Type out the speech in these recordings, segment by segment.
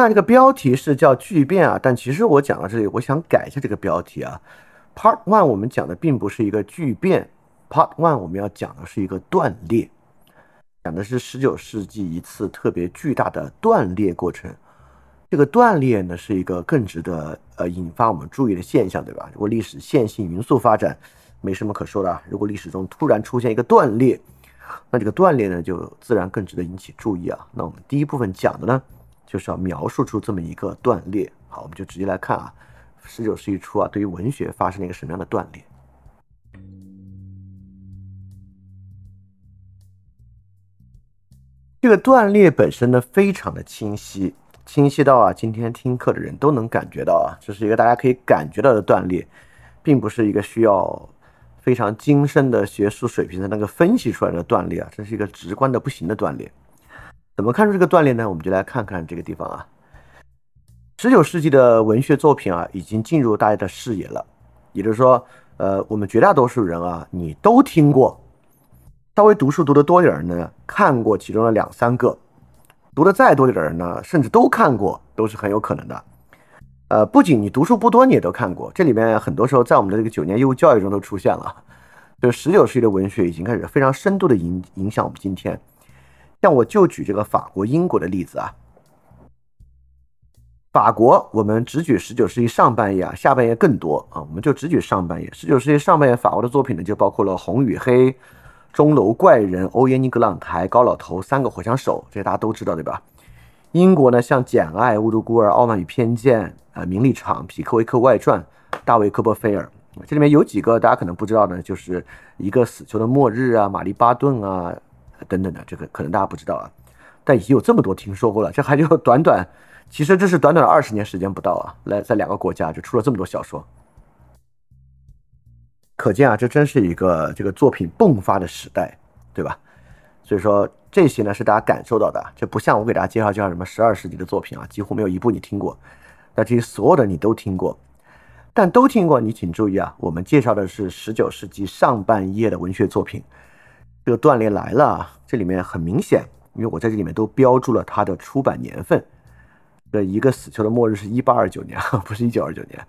看这个标题是叫巨变啊，但其实我讲到这里，我想改一下这个标题啊。Part One 我们讲的并不是一个巨变，Part One 我们要讲的是一个断裂，讲的是十九世纪一次特别巨大的断裂过程。这个断裂呢是一个更值得呃引发我们注意的现象，对吧？如果历史线性匀速发展，没什么可说的；如果历史中突然出现一个断裂，那这个断裂呢就自然更值得引起注意啊。那我们第一部分讲的呢？就是要描述出这么一个断裂。好，我们就直接来看啊，十九世纪初啊，对于文学发生了一个什么样的断裂？这个断裂本身呢，非常的清晰，清晰到啊，今天听课的人都能感觉到啊，这是一个大家可以感觉到的断裂，并不是一个需要非常精深的学术水平才能够分析出来的断裂啊，这是一个直观的不行的断裂。怎么看出这个断裂呢？我们就来看看这个地方啊。十九世纪的文学作品啊，已经进入大家的视野了。也就是说，呃，我们绝大多数人啊，你都听过。稍微读书读得多点儿呢，看过其中的两三个；读得再多点的人呢，甚至都看过，都是很有可能的。呃，不仅你读书不多，你也都看过。这里面很多时候在我们的这个九年义务教育中都出现了。就是十九世纪的文学已经开始非常深度的影影响我们今天。像我就举这个法国、英国的例子啊。法国，我们只举十九世纪上半叶啊，下半叶更多啊，我们就只举上半叶。十九世纪上半叶法国的作品呢，就包括了《红与黑》《钟楼怪人》《欧耶尼·格朗台》《高老头》三个火枪手，这些大家都知道对吧？英国呢，像《简爱》《雾都孤儿》《傲慢与偏见》啊，《名利场》《匹克维克外传》《大卫·科波菲尔》，这里面有几个大家可能不知道呢，就是一个死囚的末日啊，《玛丽·巴顿》啊。等等的，这个可能大家不知道啊，但已经有这么多听说过了。这还就 短短，其实这是短短的二十年时间不到啊，来在两个国家就出了这么多小说，可见啊，这真是一个这个作品迸发的时代，对吧？所以说这些呢是大家感受到的，这不像我给大家介绍介绍什么十二世纪的作品啊，几乎没有一部你听过，那这些所有的你都听过，但都听过，你请注意啊，我们介绍的是十九世纪上半叶的文学作品。这个断裂来了，这里面很明显，因为我在这里面都标注了它的出版年份。这一个死囚的末日是一八二九年，不是一九二九年。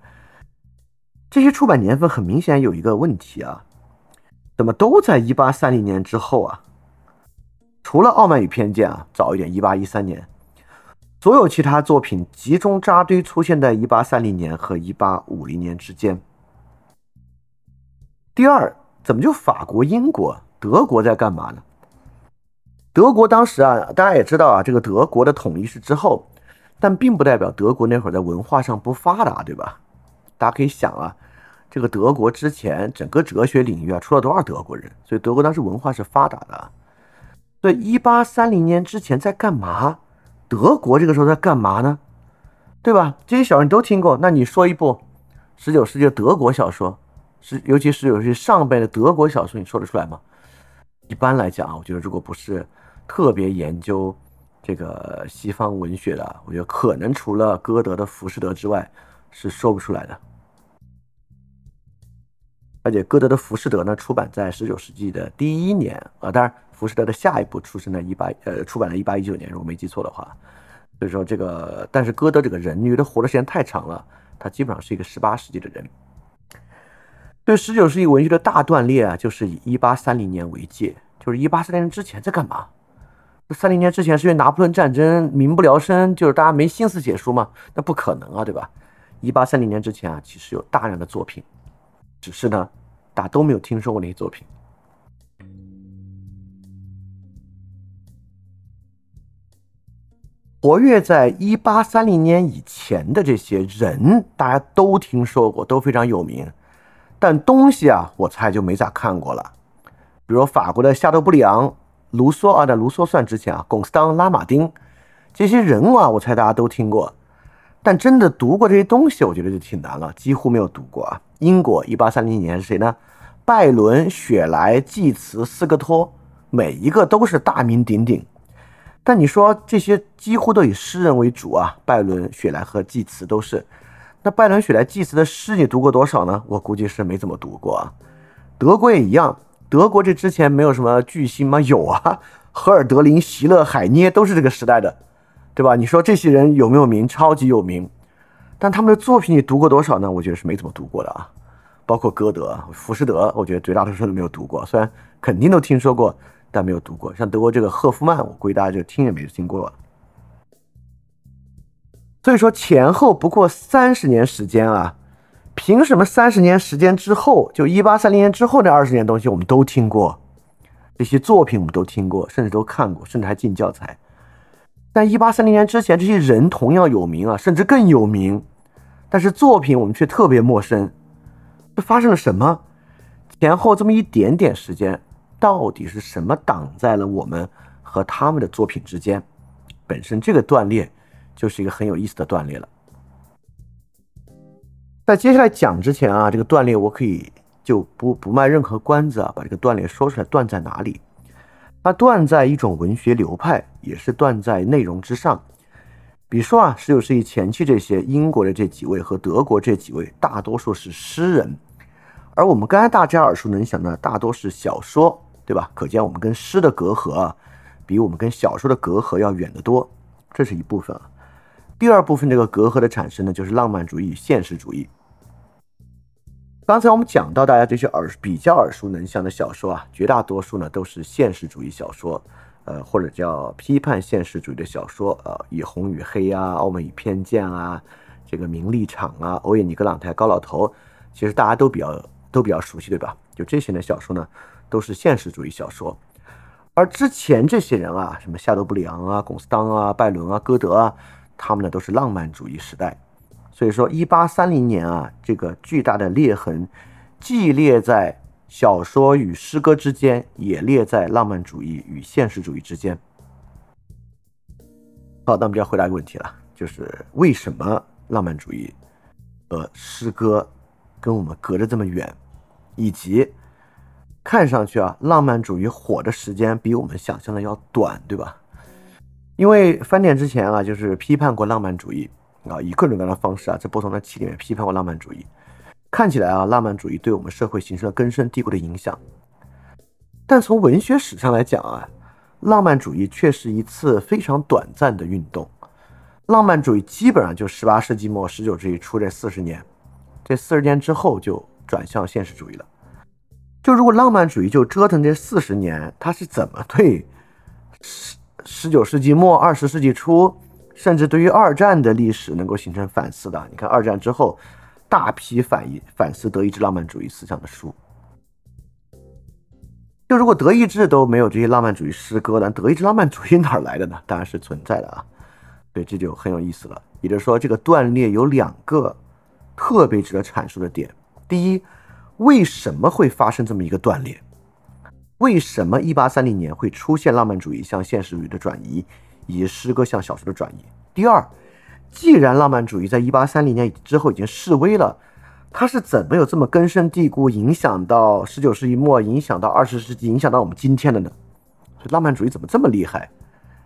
这些出版年份很明显有一个问题啊，怎么都在一八三零年之后啊？除了《傲慢与偏见》啊，早一点，一八一三年，所有其他作品集中扎堆出现在一八三零年和一八五零年之间。第二，怎么就法国、英国？德国在干嘛呢？德国当时啊，大家也知道啊，这个德国的统一是之后，但并不代表德国那会儿在文化上不发达，对吧？大家可以想啊，这个德国之前整个哲学领域啊，出了多少德国人？所以德国当时文化是发达的。对，一八三零年之前在干嘛？德国这个时候在干嘛呢？对吧？这些小人都听过，那你说一部十九世纪的德国小说，是尤其是有些上辈的德国小说，你说得出来吗？一般来讲啊，我觉得如果不是特别研究这个西方文学的，我觉得可能除了歌德的《浮士德》之外，是说不出来的。而且歌德的《浮士德》呢，出版在十九世纪的第一年啊，当然《浮士德》的下一部出生在一八呃，出版在一八一九年，如果没记错的话。所以说这个，但是歌德这个人，因为他活的时间太长了，他基本上是一个十八世纪的人。对十九世纪文学的大断裂啊，就是以一八三零年为界。就是一八三零年之前在干嘛？这三零年之前是因为拿破仑战争民不聊生，就是大家没心思写书吗？那不可能啊，对吧？一八三零年之前啊，其实有大量的作品，只是呢，大家都没有听说过那些作品。活跃在一八三零年以前的这些人，大家都听说过，都非常有名，但东西啊，我猜就没咋看过了。比如法国的夏多布里昂、卢梭啊，那卢梭算之前啊，龚斯当、拉马丁这些人啊，我猜大家都听过，但真的读过这些东西，我觉得就挺难了，几乎没有读过啊。英国一八三零年是谁呢？拜伦、雪莱、济慈、斯科托，每一个都是大名鼎鼎。但你说这些几乎都以诗人为主啊，拜伦、雪莱和济慈都是。那拜伦、雪莱、济慈的诗你读过多少呢？我估计是没怎么读过啊。德国也一样。德国这之前没有什么巨星吗？有啊，荷尔德林、席勒、海涅都是这个时代的，对吧？你说这些人有没有名？超级有名，但他们的作品你读过多少呢？我觉得是没怎么读过的啊。包括歌德、浮士德，我觉得绝大多数都没有读过，虽然肯定都听说过，但没有读过。像德国这个赫夫曼，我估计大家就听也没听过。所以说前后不过三十年时间啊，凭什么三十年时间之后，就一八三零年之后那二十年东西我们都听过，这些作品我们都听过，甚至都看过，甚至还进教材。但一八三零年之前，这些人同样有名啊，甚至更有名，但是作品我们却特别陌生。这发生了什么？前后这么一点点时间，到底是什么挡在了我们和他们的作品之间？本身这个断裂就是一个很有意思的断裂了。在接下来讲之前啊，这个断裂我可以就不不卖任何关子啊，把这个断裂说出来，断在哪里？它断在一种文学流派，也是断在内容之上。比如说啊，十九世纪前期这些英国的这几位和德国这几位，大多数是诗人，而我们刚才大家耳熟能详的大多是小说，对吧？可见我们跟诗的隔阂啊，比我们跟小说的隔阂要远得多。这是一部分啊。第二部分这个隔阂的产生呢，就是浪漫主义与现实主义。刚才我们讲到大家这些耳比较耳熟能详的小说啊，绝大多数呢都是现实主义小说，呃，或者叫批判现实主义的小说，呃，以红与黑啊，傲慢与偏见啊，这个名利场啊，欧也尼格朗台高老头，其实大家都比较都比较熟悉，对吧？就这些的小说呢，都是现实主义小说。而之前这些人啊，什么夏多布里昂啊、龚斯当啊、拜伦啊、歌德啊，他们呢都是浪漫主义时代。所以说，一八三零年啊，这个巨大的裂痕，既裂在小说与诗歌之间，也裂在浪漫主义与现实主义之间。好，那我们就要回答一个问题了，就是为什么浪漫主义和诗歌跟我们隔着这么远，以及看上去啊，浪漫主义火的时间比我们想象的要短，对吧？因为翻点之前啊，就是批判过浪漫主义。啊，以各种各样的方式啊，在不同的期里面批判过浪漫主义。看起来啊，浪漫主义对我们社会形成了根深蒂固的影响。但从文学史上来讲啊，浪漫主义却是一次非常短暂的运动。浪漫主义基本上就十八世纪末、十九世纪初这四十年，这四十年之后就转向现实主义了。就如果浪漫主义就折腾这四十年，它是怎么对十九世纪末、二十世纪初？甚至对于二战的历史能够形成反思的，你看二战之后，大批反义反思德意志浪漫主义思想的书。就如果德意志都没有这些浪漫主义诗歌，那德意志浪漫主义哪来的呢？当然是存在的啊。对，这就很有意思了。也就是说，这个断裂有两个特别值得阐述的点：第一，为什么会发生这么一个断裂？为什么一八三零年会出现浪漫主义向现实主义的转移？以及诗歌向小说的转移。第二，既然浪漫主义在一八三零年之后已经式微了，它是怎么有这么根深蒂固，影响到十九世纪末，影响到二十世纪，影响到我们今天的呢？所以浪漫主义怎么这么厉害，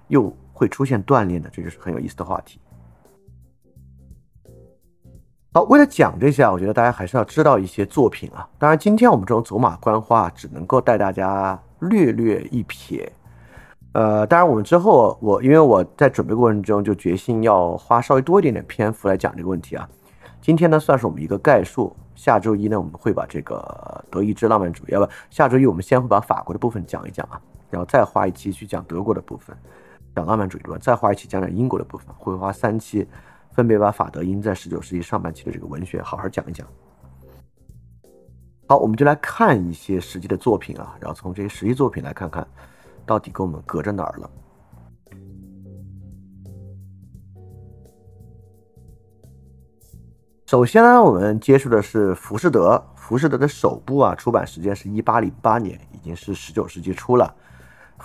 又会出现断裂呢？这就是很有意思的话题。好，为了讲这些啊，我觉得大家还是要知道一些作品啊。当然，今天我们这种走马观花，只能够带大家略略一瞥。呃，当然，我们之后我因为我在准备过程中就决心要花稍微多一点点篇幅来讲这个问题啊。今天呢，算是我们一个概述。下周一呢，我们会把这个德意志浪漫主义，要不下周一我们先会把法国的部分讲一讲啊，然后再花一期去讲德国的部分，讲浪漫主义对吧？再花一期讲讲英国的部分，会花三期，分别把法德英在十九世纪上半期的这个文学好好讲一讲。好，我们就来看一些实际的作品啊，然后从这些实际作品来看看。到底跟我们隔着哪儿了？首先呢，我们接触的是浮士德。浮士德的首部啊，出版时间是一八零八年，已经是十九世纪初了。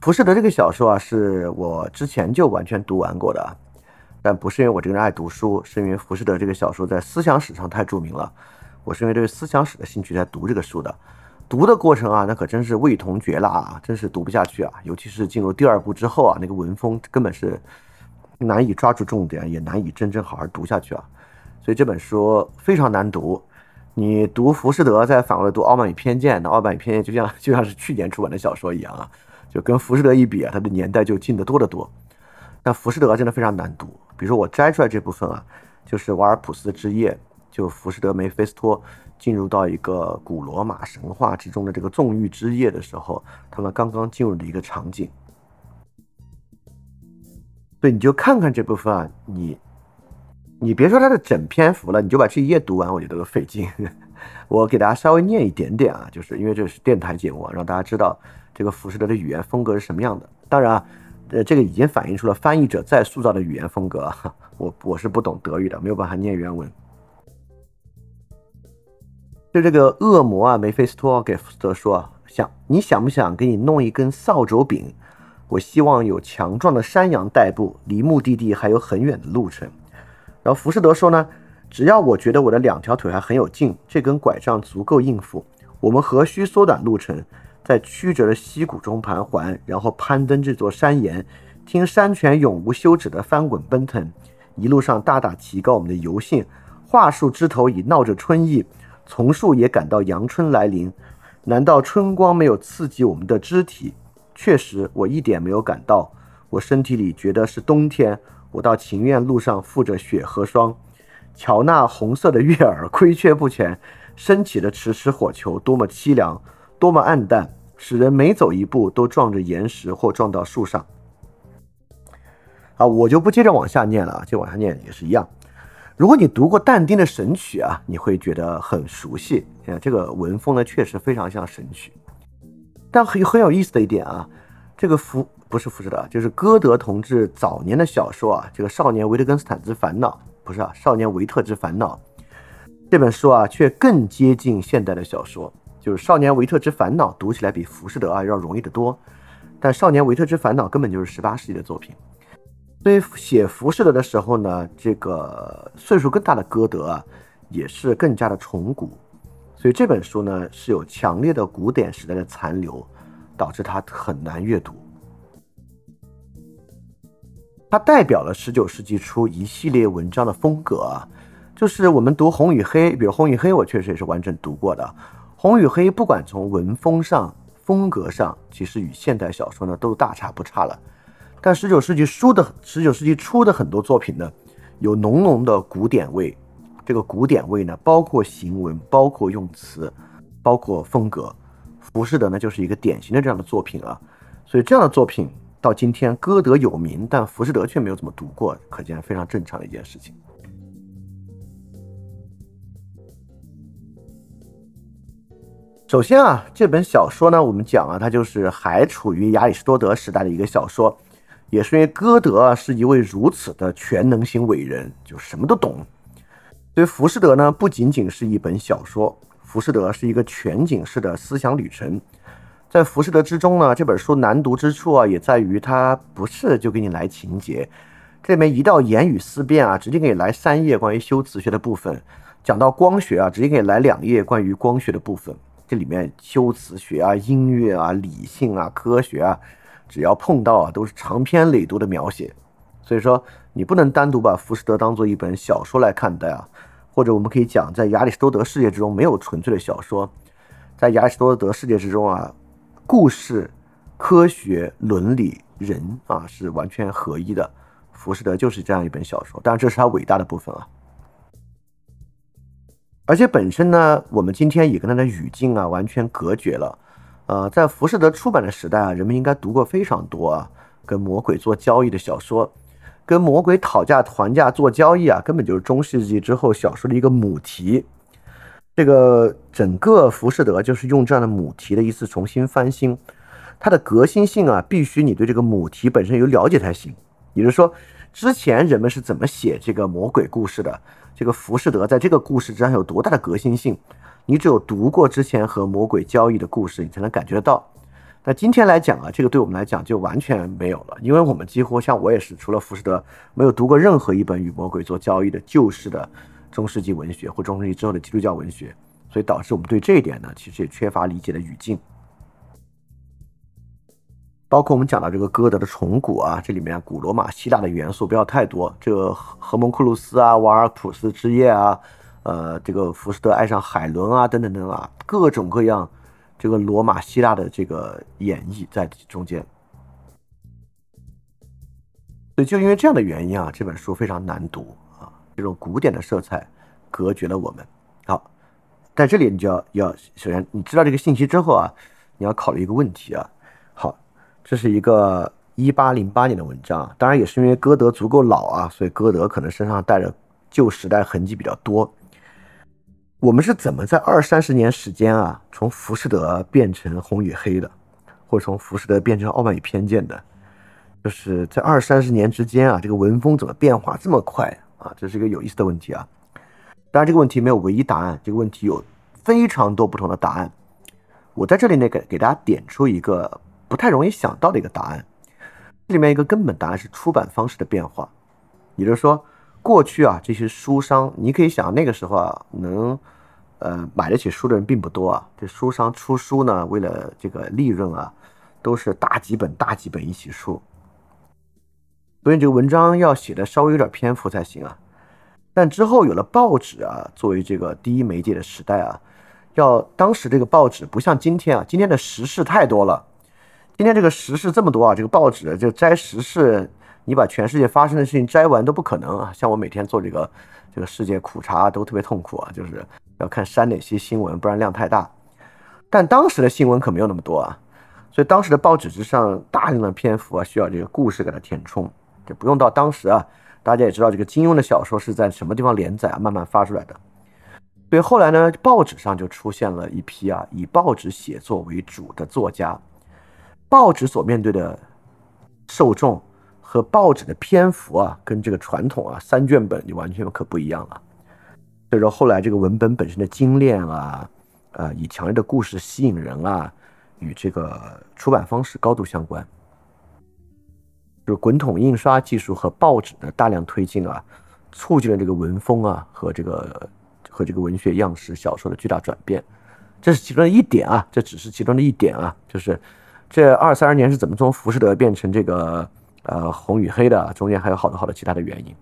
浮士德这个小说啊，是我之前就完全读完过的，但不是因为我这个人爱读书，是因为浮士德这个小说在思想史上太著名了。我是因为对思想史的兴趣才读这个书的。读的过程啊，那可真是味同嚼蜡啊，真是读不下去啊！尤其是进入第二部之后啊，那个文风根本是难以抓住重点，也难以真正好好读下去啊。所以这本书非常难读。你读浮士德，再反过来读《傲慢与偏见》，那《傲慢与偏见》就像就像是去年出版的小说一样啊，就跟浮士德一比啊，它的年代就近得多得多。但浮士德真的非常难读。比如说我摘出来这部分啊，就是瓦尔普斯之夜，就浮士德梅菲斯托进入到一个古罗马神话之中的这个纵欲之夜的时候，他们刚刚进入的一个场景。对，你就看看这部分啊，你你别说它的整篇幅了，你就把这一页读完，我觉得都费劲。我给大家稍微念一点点啊，就是因为这是电台节目，让大家知道这个浮士德的语言风格是什么样的。当然啊。呃，这个已经反映出了翻译者在塑造的语言风格。我我是不懂德语的，没有办法念原文。就这个恶魔啊，梅菲斯托给福斯特说：“想你想不想给你弄一根扫帚柄？我希望有强壮的山羊代步，离目的地还有很远的路程。”然后福士德说呢：“只要我觉得我的两条腿还很有劲，这根拐杖足够应付，我们何须缩短路程？”在曲折的溪谷中盘桓，然后攀登这座山岩，听山泉永无休止的翻滚奔腾，一路上大大提高我们的游兴。桦树枝头已闹着春意，丛树也感到阳春来临。难道春光没有刺激我们的肢体？确实，我一点没有感到，我身体里觉得是冬天。我到情愿路上覆着雪和霜，瞧那红色的月儿，亏缺不全，升起的迟迟火球，多么凄凉！多么暗淡，使人每走一步都撞着岩石或撞到树上。啊，我就不接着往下念了，就往下念也是一样。如果你读过但丁的《神曲》啊，你会觉得很熟悉。啊，这个文风呢，确实非常像《神曲》。但很很有意思的一点啊，这个福不是福士德，就是歌德同志早年的小说啊，这个《少年维特根斯坦之烦恼》不是啊，《少年维特之烦恼》这本书啊，却更接近现代的小说。就是《少年维特之烦恼》读起来比《浮士德》啊要容易得多，但《少年维特之烦恼》根本就是十八世纪的作品。所以写《浮士德》的时候呢，这个岁数更大的歌德啊，也是更加的崇古。所以这本书呢是有强烈的古典时代的残留，导致它很难阅读。它代表了十九世纪初一系列文章的风格啊，就是我们读《红与黑》，比如《红与黑》，我确实也是完整读过的。红与黑，不管从文风上、风格上，其实与现代小说呢都大差不差了。但十九世纪初的十九世纪初的很多作品呢，有浓浓的古典味。这个古典味呢，包括行文，包括用词，包括风格。浮士德呢，就是一个典型的这样的作品啊。所以这样的作品到今天，歌德有名，但浮士德却没有怎么读过，可见非常正常的一件事情。首先啊，这本小说呢，我们讲啊，它就是还处于亚里士多德时代的一个小说，也是因为歌德啊是一位如此的全能型伟人，就什么都懂。所以《浮士德》呢，不仅仅是一本小说，《浮士德》是一个全景式的思想旅程。在《浮士德》之中呢，这本书难读之处啊，也在于它不是就给你来情节，这里面一到言语思辨啊，直接给你来三页关于修辞学的部分；讲到光学啊，直接给你来两页关于光学的部分。这里面修辞学啊、音乐啊、理性啊、科学啊，只要碰到啊，都是长篇累牍的描写。所以说，你不能单独把《浮士德》当做一本小说来看待啊。或者我们可以讲，在亚里士多德世界之中，没有纯粹的小说。在亚里士多德世界之中啊，故事、科学、伦理、人啊，是完全合一的。《浮士德》就是这样一本小说，当然这是它伟大的部分啊。而且本身呢，我们今天也跟它的语境啊完全隔绝了。呃，在浮士德出版的时代啊，人们应该读过非常多啊跟魔鬼做交易的小说，跟魔鬼讨价还价做交易啊，根本就是中世纪之后小说的一个母题。这个整个浮士德就是用这样的母题的一次重新翻新，它的革新性啊，必须你对这个母题本身有了解才行。也就是说，之前人们是怎么写这个魔鬼故事的？这个浮士德在这个故事之上有多大的革新性？你只有读过之前和魔鬼交易的故事，你才能感觉得到。那今天来讲啊，这个对我们来讲就完全没有了，因为我们几乎像我也是，除了浮士德，没有读过任何一本与魔鬼做交易的旧式的中世纪文学或中世纪之后的基督教文学，所以导致我们对这一点呢，其实也缺乏理解的语境。包括我们讲到这个歌德的重古啊，这里面古罗马、希腊的元素不要太多。这个荷蒙库鲁斯啊、瓦尔普斯之夜啊，呃，这个浮士德爱上海伦啊，等等等啊，各种各样这个罗马、希腊的这个演绎在中间。所以就因为这样的原因啊，这本书非常难读啊，这种古典的色彩隔绝了我们。好，在这里你就要要首先你知道这个信息之后啊，你要考虑一个问题啊。这是一个一八零八年的文章，当然也是因为歌德足够老啊，所以歌德可能身上带着旧时代痕迹比较多。我们是怎么在二三十年时间啊，从浮士德变成红与黑的，或者从浮士德变成傲慢与偏见的？就是在二三十年之间啊，这个文风怎么变化这么快啊？这是一个有意思的问题啊。当然，这个问题没有唯一答案，这个问题有非常多不同的答案。我在这里呢，给给大家点出一个不太容易想到的一个答案。这里面一个根本答案是出版方式的变化，也就是说，过去啊，这些书商，你可以想那个时候啊，能。呃，买得起书的人并不多啊。这书商出书呢，为了这个利润啊，都是大几本大几本一起出。所以这个文章要写的稍微有点篇幅才行啊。但之后有了报纸啊，作为这个第一媒介的时代啊，要当时这个报纸不像今天啊，今天的时事太多了。今天这个时事这么多啊，这个报纸就摘时事，你把全世界发生的事情摘完都不可能啊。像我每天做这个这个世界苦茶都特别痛苦啊，就是。要看删哪些新闻，不然量太大。但当时的新闻可没有那么多啊，所以当时的报纸之上大量的篇幅啊，需要这个故事给它填充。就不用到当时啊，大家也知道这个金庸的小说是在什么地方连载啊，慢慢发出来的。所以后来呢，报纸上就出现了一批啊，以报纸写作为主的作家。报纸所面对的受众和报纸的篇幅啊，跟这个传统啊三卷本就完全可不一样了。所以说，后来这个文本本身的精炼啊，呃，以强烈的故事吸引人啊，与这个出版方式高度相关。就是滚筒印刷技术和报纸的大量推进啊，促进了这个文风啊和这个和这个文学样式小说的巨大转变。这是其中的一点啊，这只是其中的一点啊，就是这二三十年是怎么从浮士德变成这个呃红与黑的，中间还有好多好多其他的原因。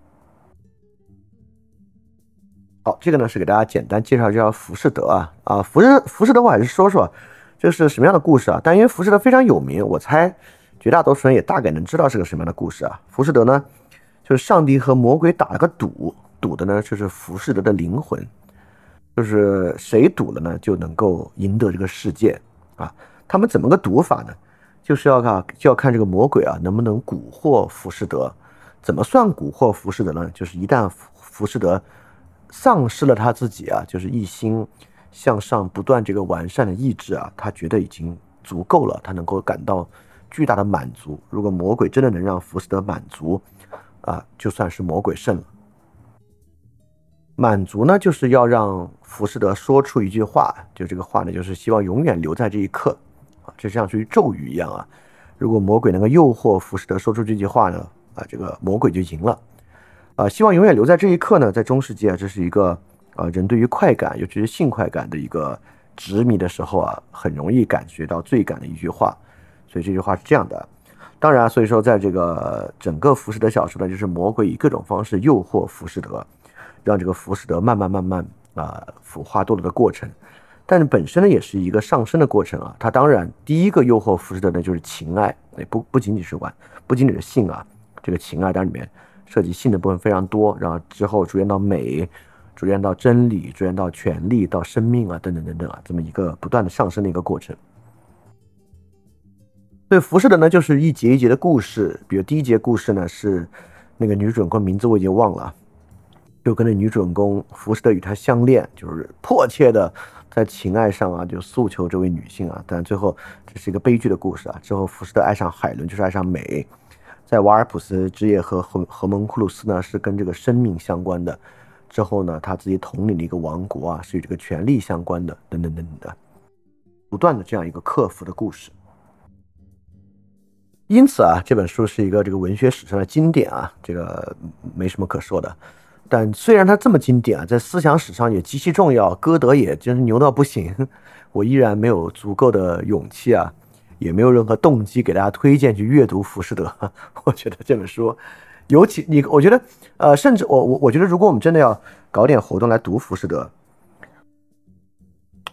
好，这个呢是给大家简单介绍一下浮士德啊啊，浮士浮士德我还是说说这是什么样的故事啊？但因为浮士德非常有名，我猜绝大多数人也大概能知道是个什么样的故事啊。浮士德呢，就是上帝和魔鬼打了个赌，赌的呢就是浮士德的灵魂，就是谁赌了呢就能够赢得这个世界啊。他们怎么个赌法呢？就是要看就要看这个魔鬼啊能不能蛊惑浮士德。怎么算蛊惑浮士德呢？就是一旦浮士德。丧失了他自己啊，就是一心向上、不断这个完善的意志啊，他觉得已经足够了，他能够感到巨大的满足。如果魔鬼真的能让浮士德满足啊，就算是魔鬼胜了。满足呢，就是要让浮士德说出一句话，就这个话呢，就是希望永远留在这一刻啊，就像是咒语一样啊。如果魔鬼能够诱惑浮士德说出这句话呢，啊，这个魔鬼就赢了。啊，希望永远留在这一刻呢。在中世纪啊，这是一个啊，人对于快感，尤其是性快感的一个执迷的时候啊，很容易感觉到罪感的一句话。所以这句话是这样的。当然，所以说在这个整个浮士德小说呢，就是魔鬼以各种方式诱惑浮士德，让这个浮士德慢慢慢慢啊腐化堕落的过程。但是本身呢，也是一个上升的过程啊。他当然第一个诱惑浮士德呢，就是情爱，也不不仅仅是玩，不仅仅是性啊，这个情爱当然里面。涉及性的部分非常多，然后之后逐渐到美，逐渐到真理，逐渐到权力，到生命啊，等等等等啊，这么一个不断的上升的一个过程。对，浮士德呢，就是一节一节的故事，比如第一节故事呢是那个女主人公名字我已经忘了，就跟着女主人公浮士德与她相恋，就是迫切的在情爱上啊，就诉求这位女性啊，但最后这是一个悲剧的故事啊。之后浮士德爱上海伦，就是爱上美。在瓦尔普斯之夜和和和蒙库鲁斯呢，是跟这个生命相关的。之后呢，他自己统领的一个王国啊，是与这个权力相关的，等等等等的，不断的这样一个克服的故事。因此啊，这本书是一个这个文学史上的经典啊，这个没什么可说的。但虽然它这么经典啊，在思想史上也极其重要，歌德也真是牛到不行，我依然没有足够的勇气啊。也没有任何动机给大家推荐去阅读《浮士德》。我觉得这本书，尤其你，我觉得，呃，甚至我我我觉得，如果我们真的要搞点活动来读《浮士德》，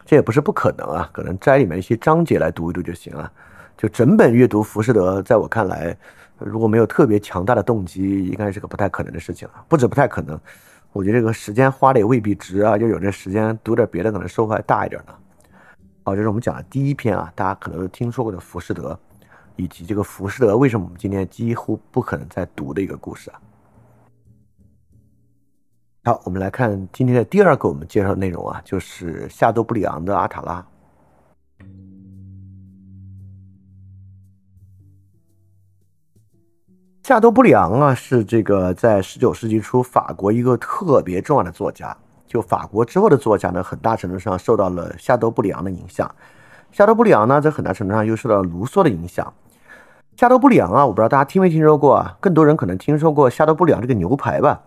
这也不是不可能啊。可能摘里面一些章节来读一读就行了。就整本阅读《浮士德》，在我看来，如果没有特别强大的动机，应该是个不太可能的事情了。不止不太可能，我觉得这个时间花的也未必值啊，就有这时间读点别的，可能收获还大一点呢。好，这是我们讲的第一篇啊，大家可能都听说过的《浮士德》，以及这个《浮士德》为什么我们今天几乎不可能再读的一个故事啊。好，我们来看今天的第二个我们介绍的内容啊，就是夏多布里昂的阿塔拉。夏多布里昂啊，是这个在十九世纪初法国一个特别重要的作家。就法国之后的作家呢，很大程度上受到了夏多布里昂的影响。夏多布里昂呢，在很大程度上又受到卢梭的影响。夏多布里昂啊，我不知道大家听没听说过啊？更多人可能听说过夏多布里昂这个牛排吧。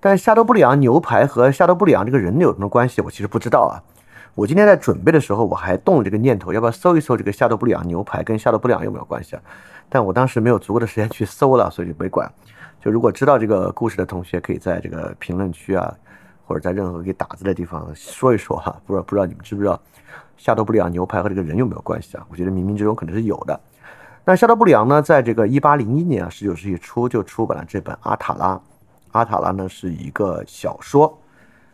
但夏多布里昂牛排和夏多布里昂这个人有什么关系？我其实不知道啊。我今天在准备的时候，我还动了这个念头，要不要搜一搜这个夏多布里昂牛排跟夏多布里昂有没有关系啊？但我当时没有足够的时间去搜了，所以就没管。就如果知道这个故事的同学，可以在这个评论区啊，或者在任何可以打字的地方说一说哈。不知道不知道你们知不知道夏多布里昂牛排和这个人有没有关系啊？我觉得冥冥之中可能是有的。那夏多布里昂呢，在这个一八零一年啊，十九世纪初就出版了这本《阿塔拉》。阿塔拉呢是一个小说，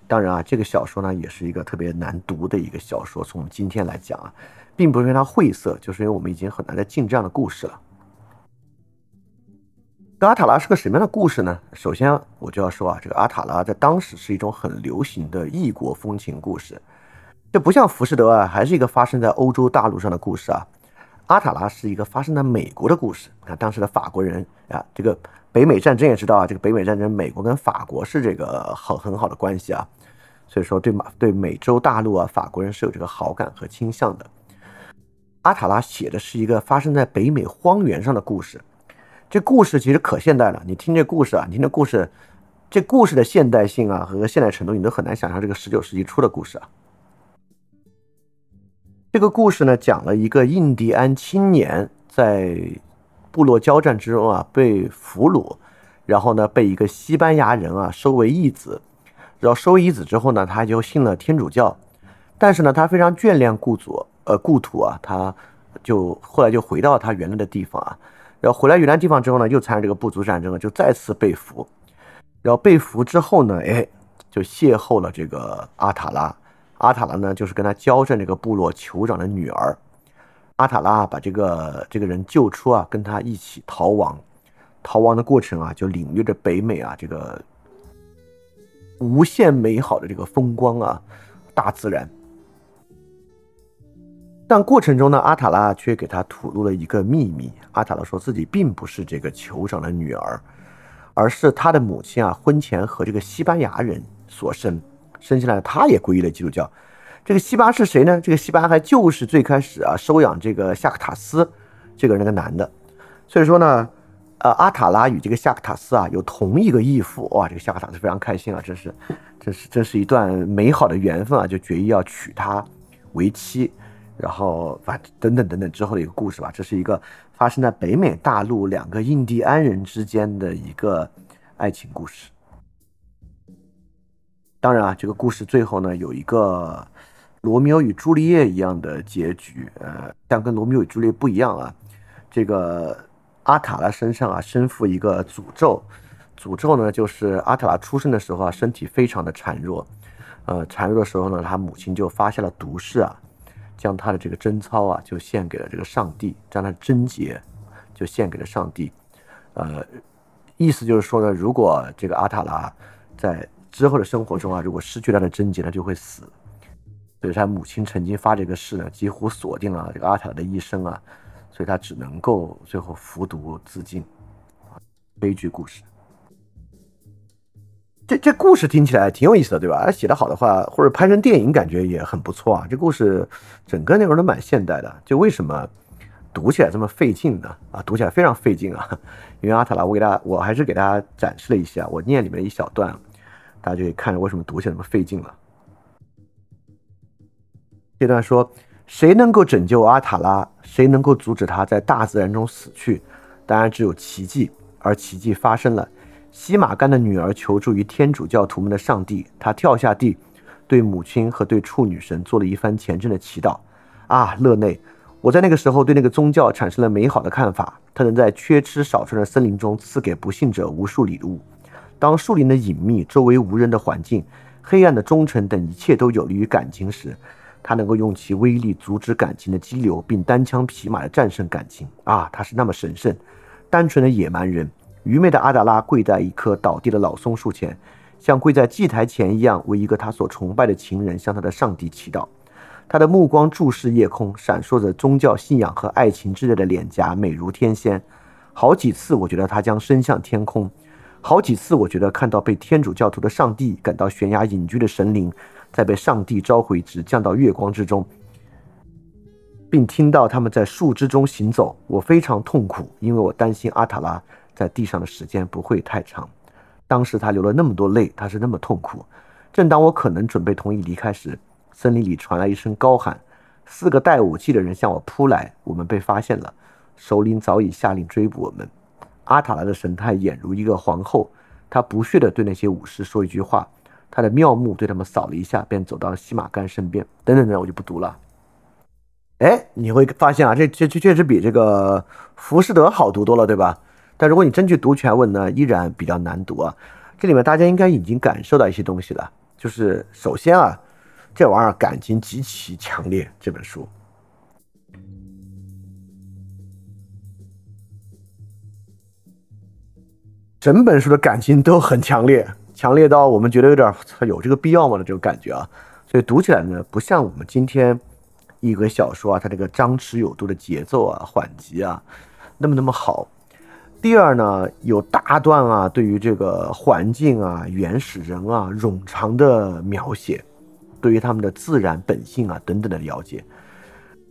当然啊，这个小说呢也是一个特别难读的一个小说。从我们今天来讲啊，并不是因为它晦涩，就是因为我们已经很难再进这样的故事了。阿塔拉是个什么样的故事呢？首先，我就要说啊，这个阿塔拉在当时是一种很流行的异国风情故事，这不像浮士德啊，还是一个发生在欧洲大陆上的故事啊。阿塔拉是一个发生在美国的故事。那当时的法国人啊，这个北美战争也知道啊，这个北美战争，美国跟法国是这个好很好的关系啊，所以说对马对美洲大陆啊，法国人是有这个好感和倾向的。阿塔拉写的是一个发生在北美荒原上的故事。这故事其实可现代了。你听这故事啊，你听这故事，这故事的现代性啊和现代程度，你都很难想象这个十九世纪初的故事啊。这个故事呢，讲了一个印第安青年在部落交战之中啊被俘虏，然后呢被一个西班牙人啊收为义子，然后收为义子之后呢，他就信了天主教，但是呢他非常眷恋故祖呃故土啊，他就后来就回到他原来的地方啊。然后回来原来地方之后呢，又参加这个部族战争，就再次被俘。然后被俘之后呢，哎，就邂逅了这个阿塔拉。阿塔拉呢，就是跟他交战这个部落酋长的女儿。阿塔拉把这个这个人救出啊，跟他一起逃亡。逃亡的过程啊，就领略着北美啊这个无限美好的这个风光啊，大自然。但过程中呢，阿塔拉却给他吐露了一个秘密。阿塔拉说自己并不是这个酋长的女儿，而是他的母亲啊，婚前和这个西班牙人所生，生下来他也皈依了基督教。这个西巴是谁呢？这个西巴还就是最开始啊收养这个夏克塔斯这个人那个男的。所以说呢，呃，阿塔拉与这个夏克塔斯啊有同一个义父。哇，这个夏克塔斯非常开心啊，真是，真是，真是一段美好的缘分啊，就决意要娶她为妻。然后，反等等等等之后的一个故事吧，这是一个发生在北美大陆两个印第安人之间的一个爱情故事。当然啊，这个故事最后呢有一个罗密欧与朱丽叶一样的结局，呃，但跟罗密欧与朱丽叶不一样啊。这个阿塔拉身上啊身负一个诅咒，诅咒呢就是阿塔拉出生的时候啊身体非常的孱弱，呃，孱弱的时候呢他母亲就发下了毒誓啊。将他的这个贞操啊，就献给了这个上帝；将他的贞洁就献给了上帝。呃，意思就是说呢，如果这个阿塔拉在之后的生活中啊，如果失去他的贞洁，他就会死。所以他母亲曾经发这个誓呢，几乎锁定了这个阿塔的一生啊，所以他只能够最后服毒自尽。悲剧故事。这这故事听起来挺有意思的，对吧？写得好的话，或者拍成电影，感觉也很不错啊。这故事整个内容都蛮现代的，就为什么读起来这么费劲呢？啊，读起来非常费劲啊。因为阿塔拉，我给大家，我还是给大家展示了一下，我念里面一小段，大家就可以看着为什么读起来那么费劲了。这段说：谁能够拯救阿塔拉？谁能够阻止他在大自然中死去？当然只有奇迹，而奇迹发生了。西马干的女儿求助于天主教徒们的上帝，她跳下地，对母亲和对处女神做了一番虔诚的祈祷。啊，勒内，我在那个时候对那个宗教产生了美好的看法，它能在缺吃少穿的森林中赐给不幸者无数礼物。当树林的隐秘、周围无人的环境、黑暗的忠诚等一切都有利于感情时，他能够用其威力阻止感情的激流，并单枪匹马地战胜感情。啊，他是那么神圣、单纯的野蛮人。愚昧的阿达拉跪在一棵倒地的老松树前，像跪在祭台前一样，为一个他所崇拜的情人向他的上帝祈祷。他的目光注视夜空，闪烁着宗教信仰和爱情之类的脸颊，美如天仙。好几次，我觉得他将伸向天空；好几次，我觉得看到被天主教徒的上帝赶到悬崖隐居的神灵，在被上帝召回时降到月光之中，并听到他们在树枝中行走。我非常痛苦，因为我担心阿塔拉在地上的时间不会太长。当时他流了那么多泪，他是那么痛苦。正当我可能准备同意离开时，森林里传来一声高喊，四个带武器的人向我扑来。我们被发现了，首领早已下令追捕我们。阿塔拉的神态俨如一个皇后，她不屑地对那些武士说一句话，她的妙目对他们扫了一下，便走到了西马干身边。等等等，我就不读了。哎，你会发现啊，这这这确实比这个浮士德好读多了，对吧？但如果你真去读全文呢，依然比较难读啊。这里面大家应该已经感受到一些东西了，就是首先啊。这玩意儿感情极其强烈。这本书，整本书的感情都很强烈，强烈到我们觉得有点有这个必要吗的这种感觉啊。所以读起来呢，不像我们今天一个小说啊，它这个张弛有度的节奏啊、缓急啊，那么那么好。第二呢，有大段啊，对于这个环境啊、原始人啊冗长的描写。对于他们的自然本性啊等等的了解，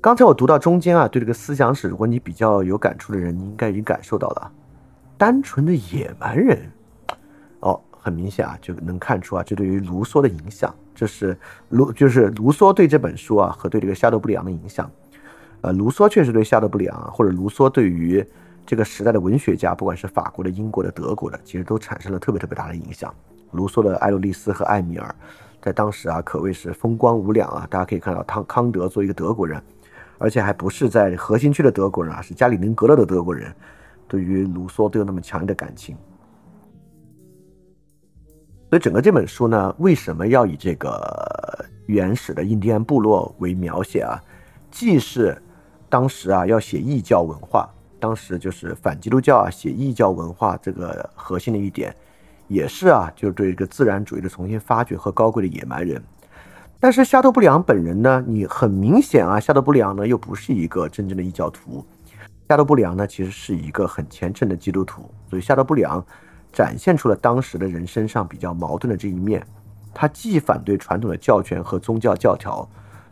刚才我读到中间啊，对这个思想史，如果你比较有感触的人，你应该已经感受到了，单纯的野蛮人，哦，很明显啊，就能看出啊，这对于卢梭的影响，这是卢就是卢梭对这本书啊和对这个夏多布里昂的影响，呃，卢梭确实对夏多布里昂或者卢梭对于这个时代的文学家，不管是法国的、英国的、德国的，其实都产生了特别特别大的影响。卢梭的《艾洛丽丝》和《艾米尔》。在当时啊，可谓是风光无两啊！大家可以看到，汤康德作为一个德国人，而且还不是在核心区的德国人啊，是加里宁格勒的德国人，对于卢梭都有那么强烈的感情。所以整个这本书呢，为什么要以这个原始的印第安部落为描写啊？既是当时啊要写异教文化，当时就是反基督教啊，写异教文化这个核心的一点。也是啊，就是对一个自然主义的重新发掘和高贵的野蛮人。但是夏多布里昂本人呢，你很明显啊，夏多布里昂呢又不是一个真正的异教徒。夏多布里昂呢其实是一个很虔诚的基督徒，所以夏多布里昂展现出了当时的人身上比较矛盾的这一面。他既反对传统的教权和宗教教条，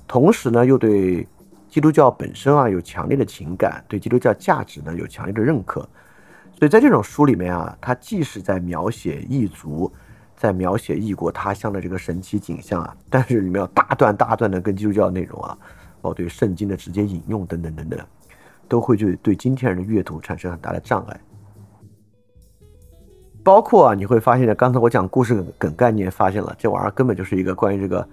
同时呢又对基督教本身啊有强烈的情感，对基督教价值呢有强烈的认可。所以在这种书里面啊，它既是在描写异族，在描写异国他乡的这个神奇景象啊，但是里面有大段大段的跟基督教内容啊，包括对圣经的直接引用等等等等，都会就对今天人的阅读产生很大的障碍。包括啊，你会发现，刚才我讲故事梗概念，发现了这玩意儿根本就是一个关于这个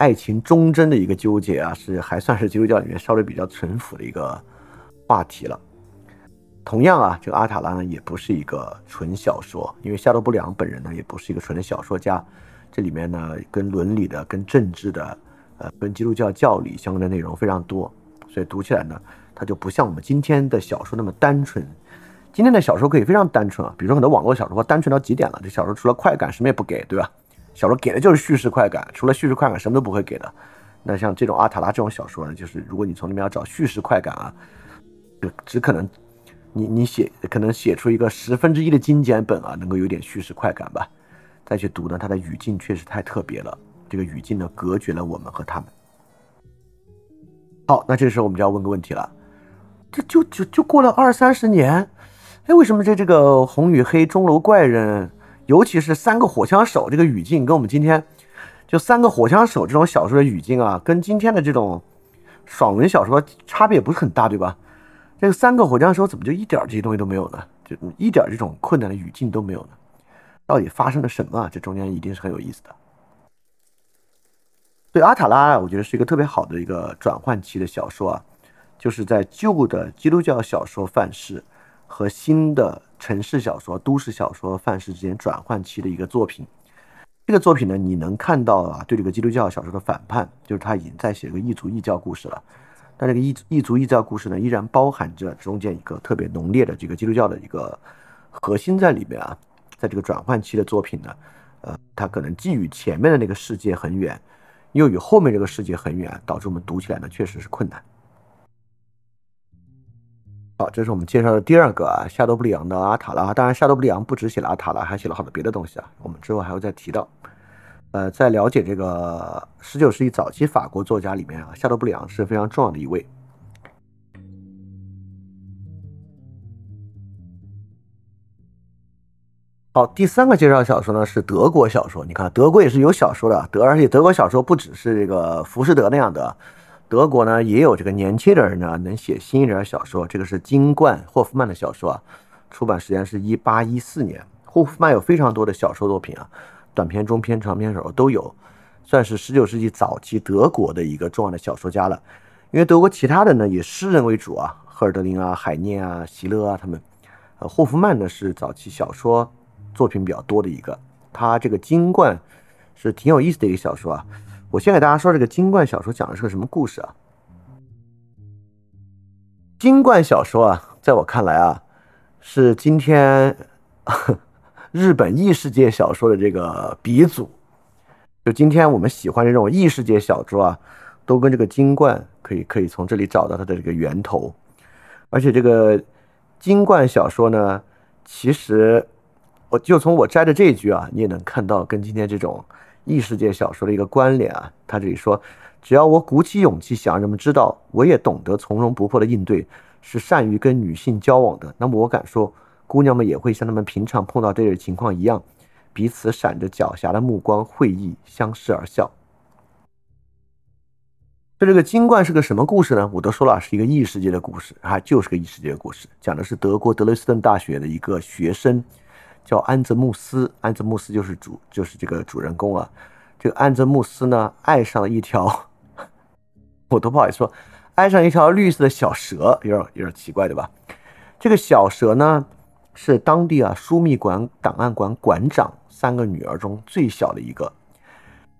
爱情忠贞的一个纠结啊，是还算是基督教里面稍微比较淳朴的一个话题了。同样啊，这个阿塔拉呢也不是一个纯小说，因为夏多布良本人呢也不是一个纯的小说家。这里面呢跟伦理的、跟政治的、呃跟基督教教理相关的内容非常多，所以读起来呢，它就不像我们今天的小说那么单纯。今天的小说可以非常单纯啊，比如说很多网络小说单纯到极点了，这小说除了快感什么也不给，对吧？小说给的就是叙事快感，除了叙事快感什么都不会给的。那像这种阿塔拉这种小说呢，就是如果你从里面要找叙事快感啊，就只可能。你你写可能写出一个十分之一的精简本啊，能够有点叙事快感吧。再去读呢，它的语境确实太特别了，这个语境呢隔绝了我们和他们。好，那这时候我们就要问个问题了，这就就就过了二三十年，哎，为什么这这个红与黑钟楼怪人，尤其是三个火枪手这个语境，跟我们今天就三个火枪手这种小说的语境啊，跟今天的这种爽文小说差别也不是很大，对吧？这个三个火枪手怎么就一点这些东西都没有呢？就一点这种困难的语境都没有呢？到底发生了什么啊？这中间一定是很有意思的。对阿塔拉，我觉得是一个特别好的一个转换期的小说啊。就是在旧的基督教小说范式和新的城市小说、都市小说范式之间转换期的一个作品。这个作品呢，你能看到啊，对这个基督教小说的反叛，就是他已经在写个异族异教故事了。但这个异异族异教故事呢，依然包含着中间一个特别浓烈的这个基督教的一个核心在里面啊。在这个转换期的作品呢，呃，它可能既与前面的那个世界很远，又与后面这个世界很远，导致我们读起来呢确实是困难。好，这是我们介绍的第二个啊，夏多布里昂的阿塔拉。当然，夏多布里昂不只写了阿塔拉，还写了好多别的东西啊。我们之后还会再提到。呃，在了解这个十九世纪早期法国作家里面啊，夏多布里昂是非常重要的一位。好，第三个介绍小说呢是德国小说。你看，德国也是有小说的，德而且德国小说不只是这个浮士德那样的。德国呢也有这个年轻的人呢能写新一点小说，这个是金冠霍夫曼的小说啊，出版时间是一八一四年。霍夫曼有非常多的小说作品啊，短篇、中篇、长篇小说都有，算是十九世纪早期德国的一个重要的小说家了。因为德国其他的呢以诗人为主啊，赫尔德林啊、海涅啊、席勒啊他们，呃，霍夫曼呢是早期小说作品比较多的一个。他这个金冠是挺有意思的一个小说啊。我先给大家说这个金冠小说讲的是个什么故事啊？金冠小说啊，在我看来啊，是今天 日本异世界小说的这个鼻祖。就今天我们喜欢的这种异世界小说啊，都跟这个金冠可以可以从这里找到它的这个源头。而且这个金冠小说呢，其实我就从我摘的这一句啊，你也能看到跟今天这种。异世界小说的一个关联啊，他这里说，只要我鼓起勇气想让人们知道，我也懂得从容不迫的应对，是善于跟女性交往的，那么我敢说，姑娘们也会像他们平常碰到这类情况一样，彼此闪着狡黠的目光，会意相视而笑。这这个金冠是个什么故事呢？我都说了，是一个异世界的故事啊，就是个异世界的故事，讲的是德国德累斯顿大学的一个学生。叫安泽穆斯，安泽穆斯就是主，就是这个主人公啊。这个安泽穆斯呢，爱上了一条，我都不好意思说，爱上一条绿色的小蛇，有点有点奇怪，对吧？这个小蛇呢，是当地啊枢密馆档案馆馆长三个女儿中最小的一个。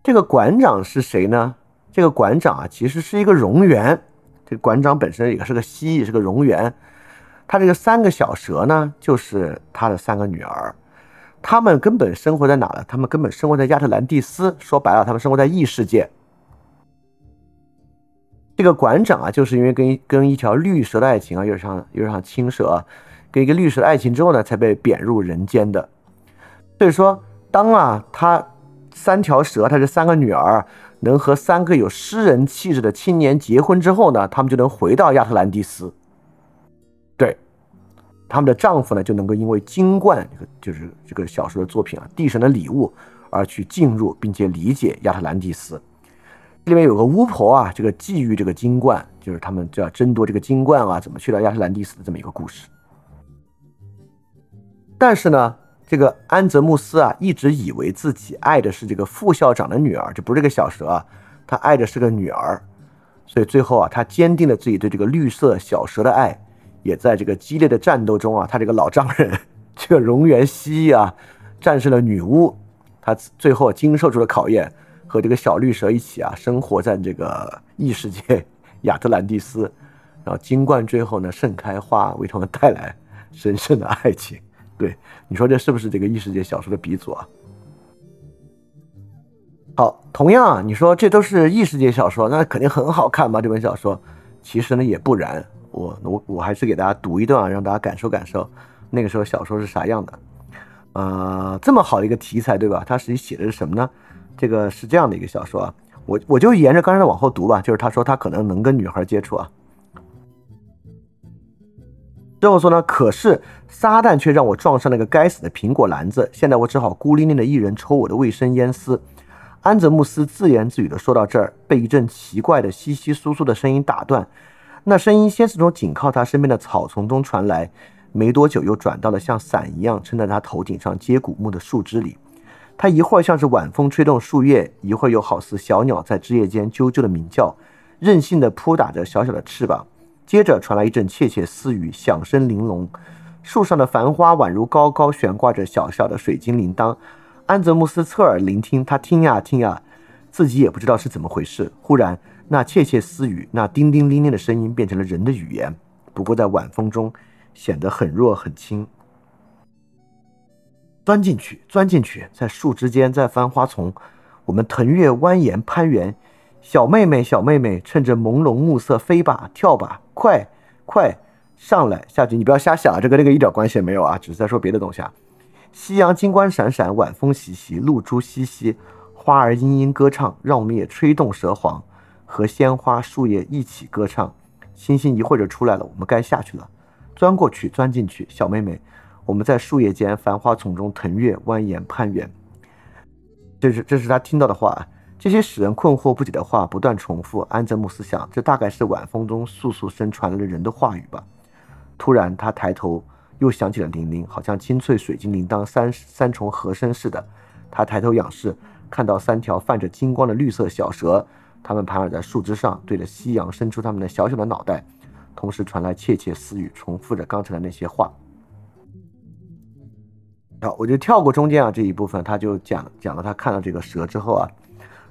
这个馆长是谁呢？这个馆长啊，其实是一个蝾螈。这个馆长本身也是个蜥蜴，是个蝾螈。他这个三个小蛇呢，就是他的三个女儿，他们根本生活在哪呢？他们根本生活在亚特兰蒂斯。说白了，他们生活在异世界。这个馆长啊，就是因为跟跟一条绿蛇的爱情啊，有点像有点像青蛇，跟一个绿蛇的爱情之后呢，才被贬入人间的。所以说，当啊他三条蛇，他这三个女儿能和三个有诗人气质的青年结婚之后呢，他们就能回到亚特兰蒂斯。他们的丈夫呢就能够因为金冠就是这个小说的作品啊，地神的礼物而去进入并且理解亚特兰蒂斯。这里面有个巫婆啊，这个觊觎这个金冠，就是他们就要争夺这个金冠啊，怎么去到亚特兰蒂斯的这么一个故事。但是呢，这个安泽穆斯啊，一直以为自己爱的是这个副校长的女儿，就不是这个小蛇啊，他爱的是个女儿，所以最后啊，他坚定了自己对这个绿色小蛇的爱。也在这个激烈的战斗中啊，他这个老丈人，这个蝾螈蜥蜴啊，战胜了女巫，他最后经受住了考验，和这个小绿蛇一起啊，生活在这个异世界亚特兰蒂斯，然后金冠最后呢盛开花，为他们带来神圣的爱情。对，你说这是不是这个异世界小说的鼻祖啊？好，同样啊，你说这都是异世界小说，那肯定很好看吧？这本小说，其实呢也不然。我我我还是给大家读一段啊，让大家感受感受那个时候小说是啥样的。呃，这么好的一个题材，对吧？他实际写的是什么呢？这个是这样的一个小说啊，我我就沿着刚才的往后读吧。就是他说他可能能跟女孩接触啊。最后说呢，可是撒旦却让我撞上那个该死的苹果篮子，现在我只好孤零零的一人抽我的卫生烟丝。安泽穆斯自言自语的说到这儿，被一阵奇怪的稀稀疏疏的声音打断。那声音先是从紧靠他身边的草丛中传来，没多久又转到了像伞一样撑在他头顶上接古木的树枝里。他一会儿像是晚风吹动树叶，一会儿又好似小鸟在枝叶间啾啾的鸣叫，任性的扑打着小小的翅膀，接着传来一阵窃窃私语，响声玲珑。树上的繁花宛如高高悬挂着小小的水晶铃铛。安泽穆斯侧耳聆听，他听呀听呀，自己也不知道是怎么回事。忽然，那窃窃私语，那叮叮铃铃的声音变成了人的语言，不过在晚风中显得很弱很轻。钻进去，钻进去，在树枝间，在繁花丛，我们腾跃、蜿蜒、攀援。小妹妹，小妹妹，趁着朦胧暮色飞吧，跳吧，快，快上来下去！你不要瞎想啊，这跟那个一点关系也没有啊，只是在说别的东西啊。夕阳金光闪闪，晚风习习，露珠淅淅，花儿嘤嘤歌唱，让我们也吹动蛇簧，和鲜花、树叶一起歌唱。星星一会儿就出来了，我们该下去了。钻过去，钻进去，小妹妹，我们在树叶间、繁花丛中腾跃、蜿蜒、攀援。这是这是他听到的话，这些使人困惑不解的话不断重复。安泽姆斯想，这大概是晚风中簌簌声传来的人的话语吧。突然，他抬头。又响起了铃铃，好像清脆水晶铃铛三三重和声似的。他抬头仰视，看到三条泛着金光的绿色小蛇，他们盘耳在树枝上，对着夕阳伸出他们的小小的脑袋，同时传来窃窃私语，重复着刚才的那些话。好，我就跳过中间啊这一部分，他就讲讲了他看到这个蛇之后啊，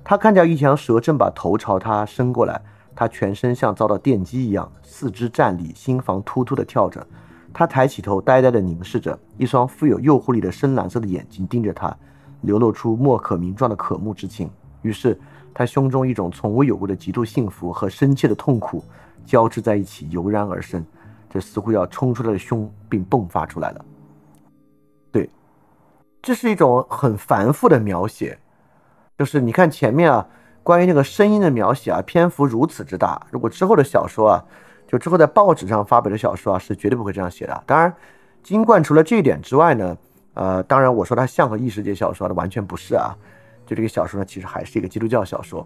他看见一条蛇正把头朝他伸过来，他全身像遭到电击一样，四肢站立，心房突突的跳着。他抬起头，呆呆地凝视着，一双富有诱惑力的深蓝色的眼睛盯着他，流露出莫可名状的渴慕之情。于是，他胸中一种从未有过的极度幸福和深切的痛苦交织在一起，油然而生。这似乎要冲出他的胸，并迸发出来了。对，这是一种很繁复的描写，就是你看前面啊，关于那个声音的描写啊，篇幅如此之大。如果之后的小说啊。就之后在报纸上发表的小说啊，是绝对不会这样写的。当然，金冠除了这一点之外呢，呃，当然我说它像个异世界小说的，完全不是啊。就这个小说呢，其实还是一个基督教小说。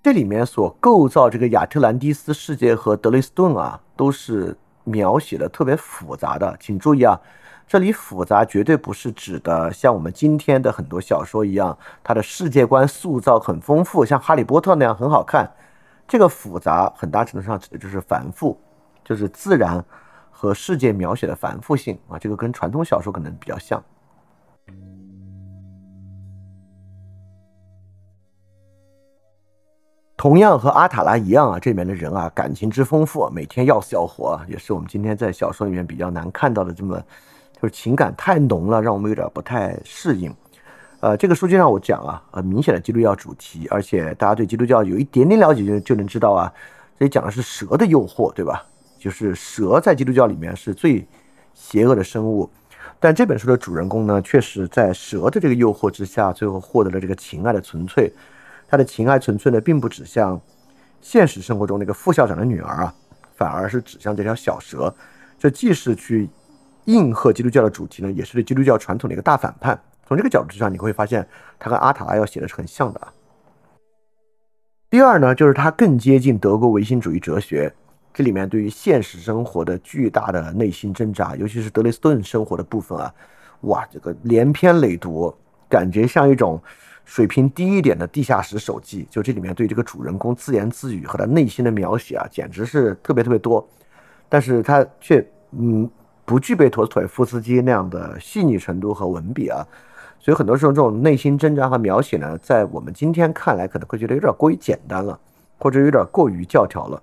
这里面所构造这个亚特兰蒂斯世界和德雷斯顿啊，都是描写的特别复杂的。请注意啊，这里复杂绝对不是指的像我们今天的很多小说一样，它的世界观塑造很丰富，像《哈利波特》那样很好看。这个复杂很大程度上指的就是繁复，就是自然和世界描写的繁复性啊，这个跟传统小说可能比较像。同样和阿塔拉一样啊，这里面的人啊，感情之丰富，每天要死要活，也是我们今天在小说里面比较难看到的，这么就是情感太浓了，让我们有点不太适应。呃，这个书就让我讲啊，很明显的基督教主题，而且大家对基督教有一点点了解就就能知道啊，这里讲的是蛇的诱惑，对吧？就是蛇在基督教里面是最邪恶的生物，但这本书的主人公呢，确实在蛇的这个诱惑之下，最后获得了这个情爱的纯粹。他的情爱纯粹呢，并不指向现实生活中那个副校长的女儿啊，反而是指向这条小蛇。这既是去应和基督教的主题呢，也是对基督教传统的一个大反叛。从这个角度上，你会发现他跟阿塔拉要写的是很像的啊。第二呢，就是他更接近德国唯心主义哲学，这里面对于现实生活的巨大的内心挣扎，尤其是德雷斯顿生活的部分啊，哇，这个连篇累牍，感觉像一种水平低一点的地下室手记。就这里面对这个主人公自言自语和他内心的描写啊，简直是特别特别多，但是他却嗯不具备陀思妥耶夫斯基那样的细腻程度和文笔啊。所以很多时候，这种内心挣扎和描写呢，在我们今天看来，可能会觉得有点过于简单了，或者有点过于教条了。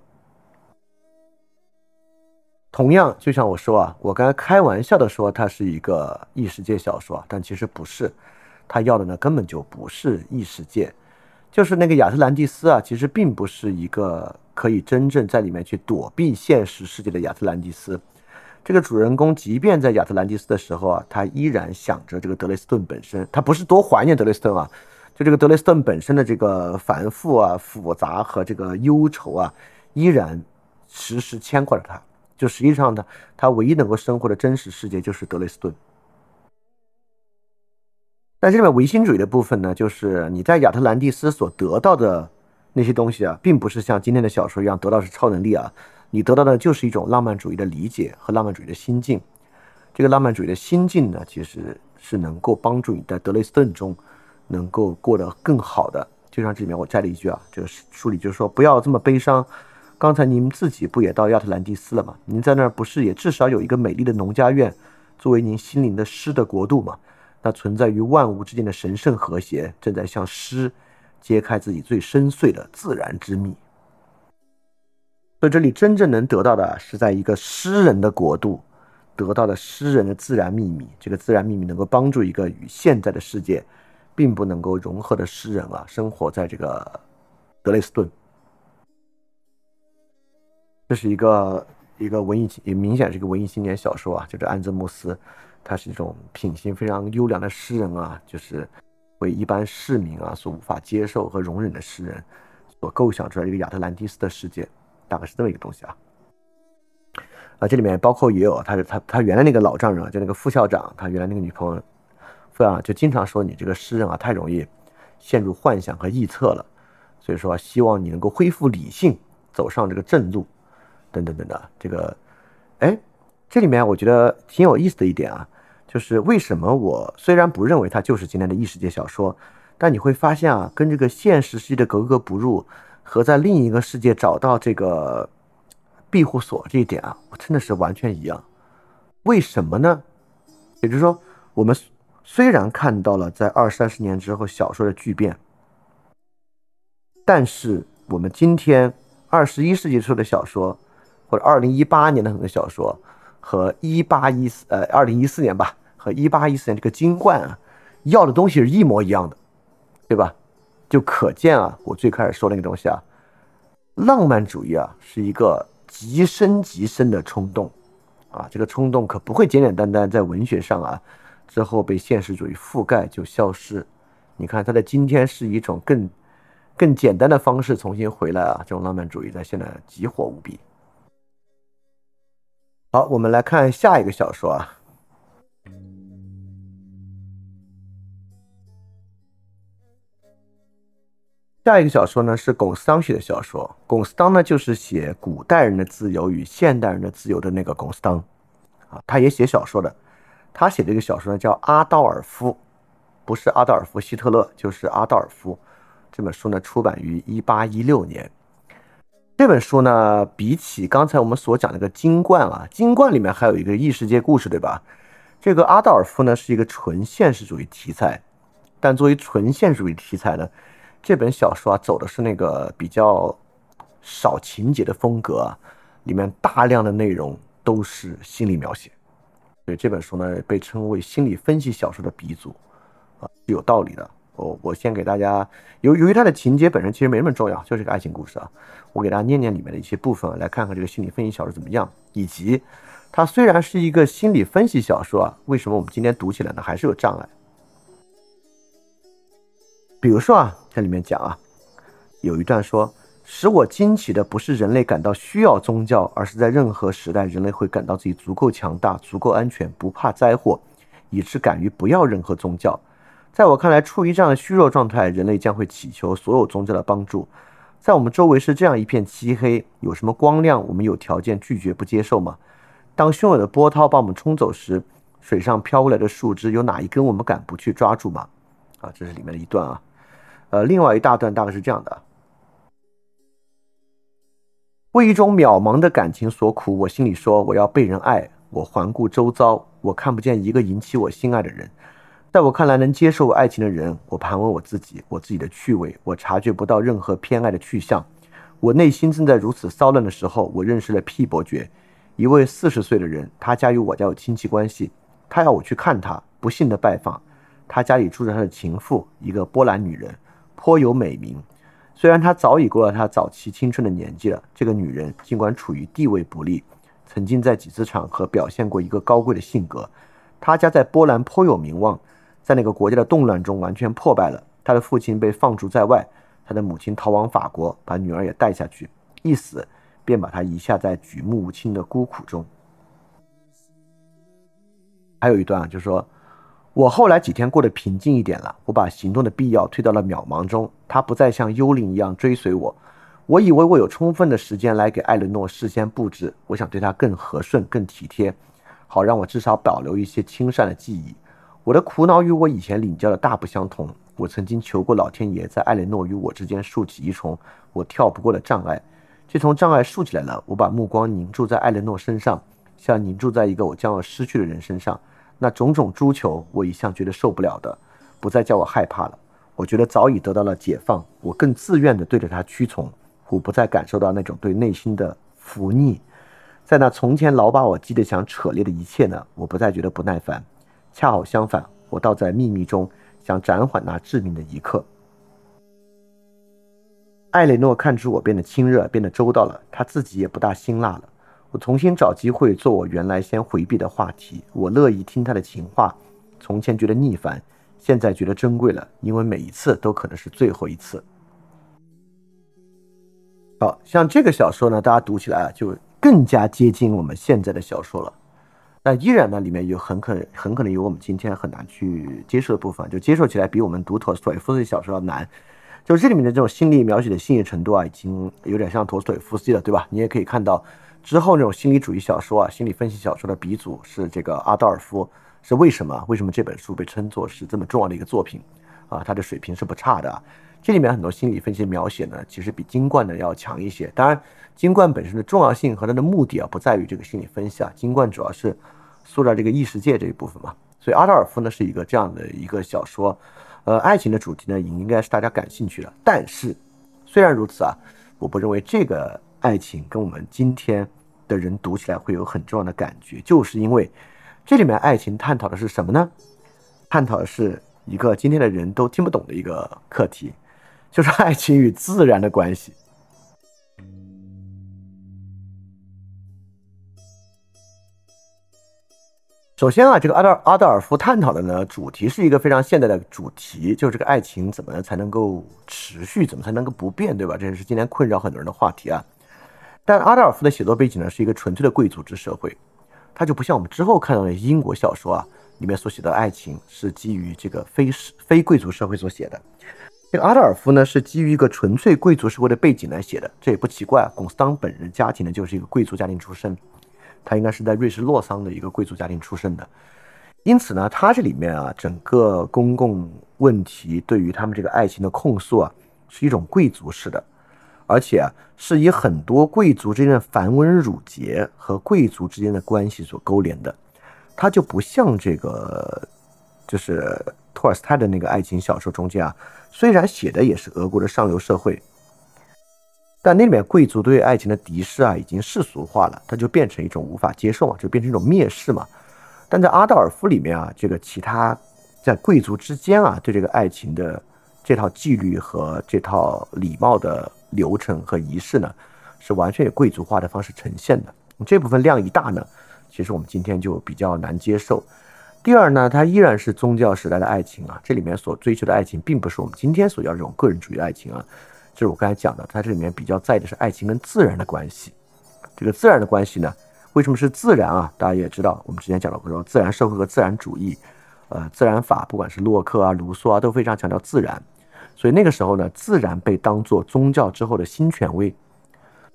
同样，就像我说啊，我刚才开玩笑的说它是一个异世界小说，但其实不是，他要的呢根本就不是异世界，就是那个亚特兰蒂斯啊，其实并不是一个可以真正在里面去躲避现实世界的亚特兰蒂斯。这个主人公即便在亚特兰蒂斯的时候啊，他依然想着这个德雷斯顿本身，他不是多怀念德雷斯顿啊，就这个德雷斯顿本身的这个繁复啊、复杂和这个忧愁啊，依然时时牵挂着他。就实际上呢，他唯一能够生活的真实世界就是德雷斯顿。但这里面唯心主义的部分呢，就是你在亚特兰蒂斯所得到的那些东西啊，并不是像今天的小说一样得到是超能力啊。你得到的就是一种浪漫主义的理解和浪漫主义的心境。这个浪漫主义的心境呢，其实是能够帮助你在德雷斯顿中能够过得更好的。就像这里面我摘了一句啊，这个书里就是说不要这么悲伤。刚才您自己不也到亚特兰蒂斯了吗？您在那儿不是也至少有一个美丽的农家院，作为您心灵的诗的国度吗？那存在于万物之间的神圣和谐，正在向诗揭开自己最深邃的自然之秘。所以这里真正能得到的是在一个诗人的国度得到的诗人的自然秘密。这个自然秘密能够帮助一个与现在的世界并不能够融合的诗人啊，生活在这个德累斯顿。这是一个一个文艺，也明显是一个文艺青年小说啊。就是安泽穆斯，他是一种品行非常优良的诗人啊，就是为一般市民啊所无法接受和容忍的诗人所构想出来一个亚特兰蒂斯的世界，大概是这么一个东西啊。啊，这里面包括也有他是他他原来那个老丈人啊，就那个副校长，他原来那个女朋友，副校长就经常说你这个诗人啊太容易陷入幻想和臆测了，所以说希望你能够恢复理性，走上这个正路。等等等等，这个，哎，这里面我觉得挺有意思的一点啊，就是为什么我虽然不认为它就是今天的异世界小说，但你会发现啊，跟这个现实世界的格格不入，和在另一个世界找到这个庇护所这一点啊，我真的是完全一样。为什么呢？也就是说，我们虽然看到了在二三十年之后小说的巨变，但是我们今天二十一世纪出的小说。或者二零一八年的很多小说，和一八一四呃二零一四年吧，和一八一四年这个金冠啊，要的东西是一模一样的，对吧？就可见啊，我最开始说那个东西啊，浪漫主义啊是一个极深极深的冲动啊，这个冲动可不会简简单单在文学上啊之后被现实主义覆盖就消失。你看，它在今天是一种更更简单的方式重新回来啊，这种浪漫主义在现在极火无比。好，我们来看下一个小说啊。下一个小说呢是龚斯当写的小说。龚斯当呢就是写古代人的自由与现代人的自由的那个龚斯当啊，他也写小说的。他写这个小说呢叫《阿道尔夫》，不是阿道尔夫希特勒，就是阿道尔夫。这本书呢出版于一八一六年。这本书呢，比起刚才我们所讲那个《金冠》啊，《金冠》里面还有一个异世界故事，对吧？这个阿道尔夫呢是一个纯现实主义题材，但作为纯现实主义题材呢，这本小说啊走的是那个比较少情节的风格，啊里面大量的内容都是心理描写，所以这本书呢被称为心理分析小说的鼻祖啊，是有道理的。我我先给大家，由由于它的情节本身其实没那么重要，就是个爱情故事啊。我给大家念念里面的一些部分，来看看这个心理分析小说怎么样，以及它虽然是一个心理分析小说啊，为什么我们今天读起来呢还是有障碍？比如说啊，在里面讲啊，有一段说，使我惊奇的不是人类感到需要宗教，而是在任何时代，人类会感到自己足够强大、足够安全、不怕灾祸，以致敢于不要任何宗教。在我看来，处于这样的虚弱状态，人类将会祈求所有宗教的帮助。在我们周围是这样一片漆黑，有什么光亮，我们有条件拒绝不接受吗？当汹涌的波涛把我们冲走时，水上飘过来的树枝，有哪一根我们敢不去抓住吗？啊，这是里面的一段啊。呃，另外一大段大概是这样的：为一种渺茫的感情所苦，我心里说我要被人爱。我环顾周遭，我看不见一个引起我心爱的人。在我看来，能接受爱情的人，我盘问我自己，我自己的趣味，我察觉不到任何偏爱的去向。我内心正在如此骚乱的时候，我认识了 P 伯爵，一位四十岁的人，他家与我家有亲戚关系。他要我去看他，不幸的拜访。他家里住着他的情妇，一个波兰女人，颇有美名。虽然他早已过了他早期青春的年纪了，这个女人尽管处于地位不利，曾经在几次场合表现过一个高贵的性格。他家在波兰颇有名望。在那个国家的动乱中完全破败了，他的父亲被放逐在外，他的母亲逃往法国，把女儿也带下去，一死便把他遗下在举目无亲的孤苦中。还有一段啊，就是说我后来几天过得平静一点了，我把行动的必要推到了渺茫中，他不再像幽灵一样追随我，我以为我有充分的时间来给艾伦诺事先布置，我想对他更和顺、更体贴，好让我至少保留一些亲善的记忆。我的苦恼与我以前领教的大不相同。我曾经求过老天爷，在艾雷诺与我之间竖起一重我跳不过的障碍。这重障碍竖起来了，我把目光凝注在艾雷诺身上，像凝注在一个我将要失去的人身上。那种种诸求，我一向觉得受不了的，不再叫我害怕了。我觉得早已得到了解放，我更自愿地对着他屈从。我不再感受到那种对内心的伏逆，在那从前老把我激得想扯裂的一切呢，我不再觉得不耐烦。恰好相反，我倒在秘密中想暂缓那致命的一刻。艾蕾诺看出我变得亲热，变得周到了，他自己也不大辛辣了。我重新找机会做我原来先回避的话题。我乐意听他的情话，从前觉得腻烦，现在觉得珍贵了，因为每一次都可能是最后一次。好像这个小说呢，大家读起来啊，就更加接近我们现在的小说了。那依然呢，里面有很可很可能有我们今天很难去接受的部分，就接受起来比我们读陀思妥耶夫斯基小说要难。就这里面的这种心理描写的细腻程度啊，已经有点像陀思妥耶夫斯基了，对吧？你也可以看到之后那种心理主义小说啊，心理分析小说的鼻祖是这个阿道尔夫，是为什么？为什么这本书被称作是这么重要的一个作品啊？他的水平是不差的。这里面很多心理分析的描写呢，其实比金冠呢要强一些。当然，金冠本身的重要性和它的目的啊，不在于这个心理分析啊。金冠主要是塑造这个异世界这一部分嘛。所以阿道尔夫呢是一个这样的一个小说，呃，爱情的主题呢也应该是大家感兴趣的。但是，虽然如此啊，我不认为这个爱情跟我们今天的人读起来会有很重要的感觉，就是因为这里面爱情探讨的是什么呢？探讨的是一个今天的人都听不懂的一个课题。就是爱情与自然的关系。首先啊，这个阿德阿德尔夫探讨的呢主题是一个非常现代的主题，就是这个爱情怎么才能够持续，怎么才能够不变，对吧？这也是今天困扰很多人的话题啊。但阿德尔夫的写作背景呢是一个纯粹的贵族制社会，他就不像我们之后看到的英国小说啊里面所写的爱情是基于这个非非贵族社会所写的。这个阿德尔夫呢，是基于一个纯粹贵族社会的背景来写的，这也不奇怪啊。龚斯当本人家庭呢，就是一个贵族家庭出身，他应该是在瑞士洛桑的一个贵族家庭出身的，因此呢，他这里面啊，整个公共问题对于他们这个爱情的控诉啊，是一种贵族式的，而且啊，是以很多贵族之间的繁文缛节和贵族之间的关系所勾连的，他就不像这个，就是托尔斯泰的那个爱情小说中间啊。虽然写的也是俄国的上流社会，但那里面贵族对爱情的敌视啊，已经世俗化了，它就变成一种无法接受嘛，就变成一种蔑视嘛。但在阿道尔夫里面啊，这个其他在贵族之间啊，对这个爱情的这套纪律和这套礼貌的流程和仪式呢，是完全以贵族化的方式呈现的。这部分量一大呢，其实我们今天就比较难接受。第二呢，它依然是宗教时代的爱情啊，这里面所追求的爱情，并不是我们今天所要这种个人主义爱情啊，就是我刚才讲的，它这里面比较在意的是爱情跟自然的关系。这个自然的关系呢，为什么是自然啊？大家也知道，我们之前讲到过，说自然社会和自然主义，呃，自然法，不管是洛克啊、卢梭啊，都非常强调自然。所以那个时候呢，自然被当做宗教之后的新权威，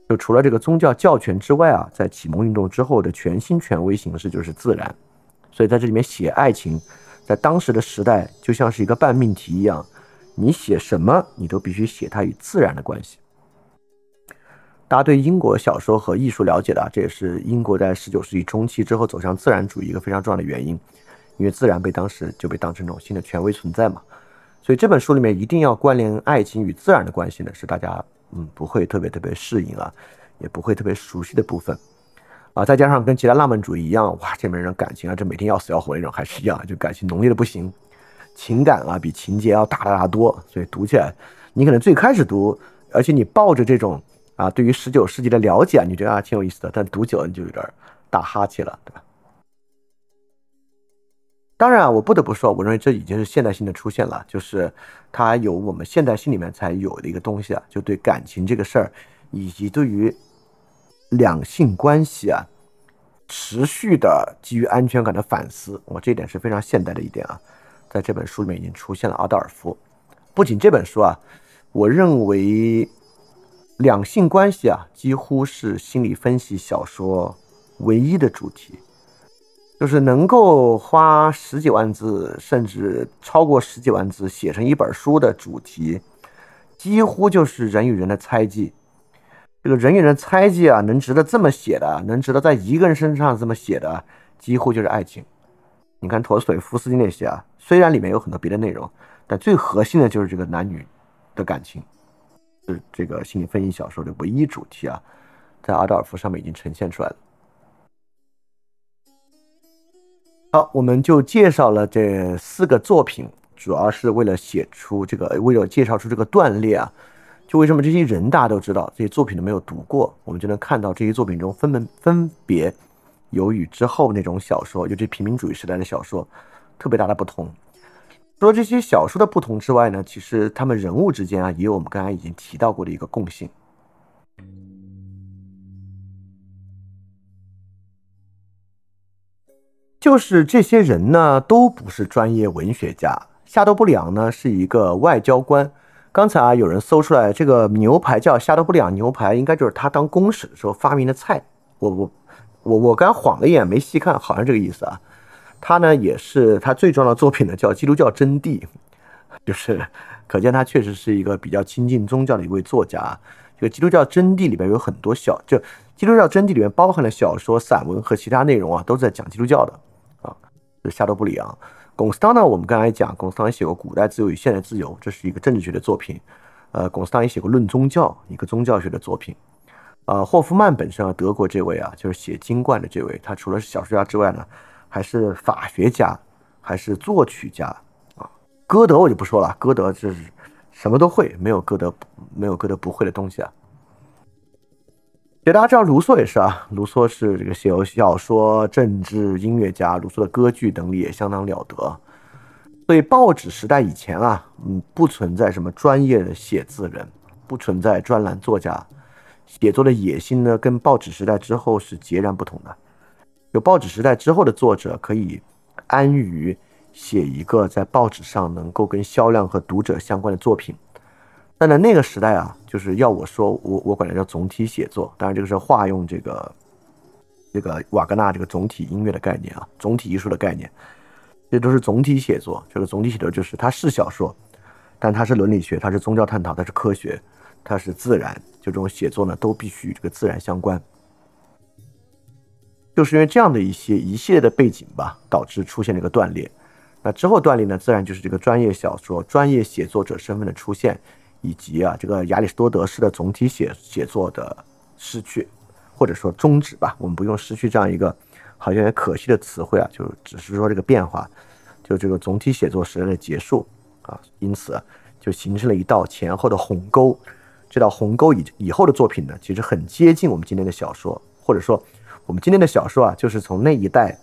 就除了这个宗教教权之外啊，在启蒙运动之后的全新权威形式就是自然。所以在这里面写爱情，在当时的时代就像是一个半命题一样，你写什么，你都必须写它与自然的关系。大家对英国小说和艺术了解的，这也是英国在十九世纪中期之后走向自然主义一个非常重要的原因，因为自然被当时就被当成一种新的权威存在嘛。所以这本书里面一定要关联爱情与自然的关系呢，是大家嗯不会特别特别适应啊，也不会特别熟悉的部分。啊，再加上跟其他浪漫主义一样，哇，这里面人感情啊，这每天要死要活那种，还是一样，就感情浓烈的不行，情感啊比情节要大大多，所以读起来，你可能最开始读，而且你抱着这种啊对于十九世纪的了解，你觉得啊挺有意思的，但读久了你就有点打哈欠了，对吧？当然啊，我不得不说，我认为这已经是现代性的出现了，就是它有我们现代性里面才有的一个东西啊，就对感情这个事儿，以及对于。两性关系啊，持续的基于安全感的反思，我这一点是非常现代的一点啊，在这本书里面已经出现了阿道尔夫。不仅这本书啊，我认为两性关系啊，几乎是心理分析小说唯一的主题。就是能够花十几万字，甚至超过十几万字写成一本书的主题，几乎就是人与人的猜忌。这个人与人猜忌啊，能值得这么写的，能值得在一个人身上这么写的，几乎就是爱情。你看陀思妥耶夫斯基那些啊，虽然里面有很多别的内容，但最核心的就是这个男女的感情，是这个心理分析小说的唯一主题啊，在阿道尔夫上面已经呈现出来了。好，我们就介绍了这四个作品，主要是为了写出这个，为了介绍出这个断裂啊。就为什么这些人大家都知道，这些作品都没有读过，我们就能看到这些作品中分门分别有与之后那种小说，尤其平民主义时代的小说特别大的不同。除了这些小说的不同之外呢，其实他们人物之间啊，也有我们刚才已经提到过的一个共性。就是这些人呢，都不是专业文学家。夏多布里昂呢是一个外交官。刚才啊，有人搜出来这个牛排叫夏多布里昂牛排，应该就是他当公使的时候发明的菜。我我我我刚晃了一眼，没细看，好像这个意思啊。他呢也是他最重要的作品呢，叫《基督教真谛》，就是可见他确实是一个比较亲近宗教的一位作家。这个《基督教真谛》里边有很多小，就《基督教真谛》里面包含了小说、散文和其他内容啊，都是在讲基督教的啊。是夏多布里昂，龚斯当呢？我们刚才讲，龚斯当写过《古代自由与现代自由》，这是一个政治学的作品。呃，龚斯当也写过《论宗教》，一个宗教学的作品。呃，霍夫曼本身啊，德国这位啊，就是写《金冠》的这位，他除了是小说家之外呢，还是法学家，还是作曲家啊。歌德我就不说了，歌德就是什么都会，没有歌德没有歌德不会的东西啊。大家知道卢梭也是啊，卢梭是这个写游戏小说、政治、音乐家，卢梭的歌剧能力也相当了得。所以报纸时代以前啊，嗯，不存在什么专业的写字人，不存在专栏作家，写作的野心呢，跟报纸时代之后是截然不同的。有报纸时代之后的作者可以安于写一个在报纸上能够跟销量和读者相关的作品。但在那个时代啊，就是要我说，我我管它叫总体写作。当然，这个是化用这个这个瓦格纳这个总体音乐的概念啊，总体艺术的概念，这都是总体写作。这个总体写作就是它是小说，但它是伦理学，它是宗教探讨，它是科学，它是自然。就这种写作呢，都必须与这个自然相关。就是因为这样的一些一系列的背景吧，导致出现了一个断裂。那之后断裂呢，自然就是这个专业小说、专业写作者身份的出现。以及啊，这个亚里士多德式的总体写写作的失去，或者说终止吧，我们不用失去这样一个好像有点可惜的词汇啊，就只是说这个变化，就这个总体写作时代的结束啊，因此就形成了一道前后的鸿沟。这道鸿沟以以后的作品呢，其实很接近我们今天的小说，或者说我们今天的小说啊，就是从那一代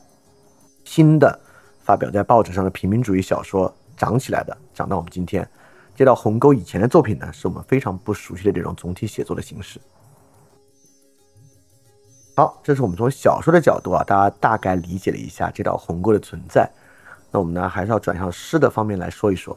新的发表在报纸上的平民主义小说长起来的，长到我们今天。这道鸿沟以前的作品呢，是我们非常不熟悉的这种总体写作的形式。好，这是我们从小说的角度啊，大家大概理解了一下这道鸿沟的存在。那我们呢，还是要转向诗的方面来说一说。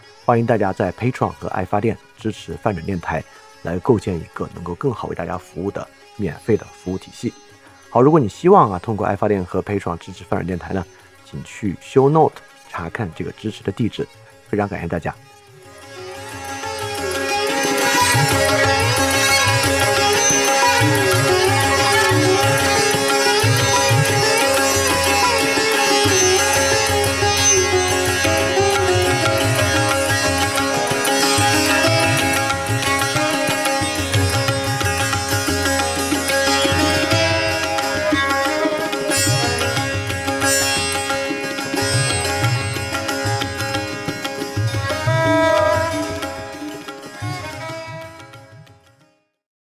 欢迎大家在 Patreon 和爱发电支持泛转电台，来构建一个能够更好为大家服务的免费的服务体系。好，如果你希望啊通过爱发电和 Patreon 支持泛转电台呢，请去 Show Note 查看这个支持的地址。非常感谢大家。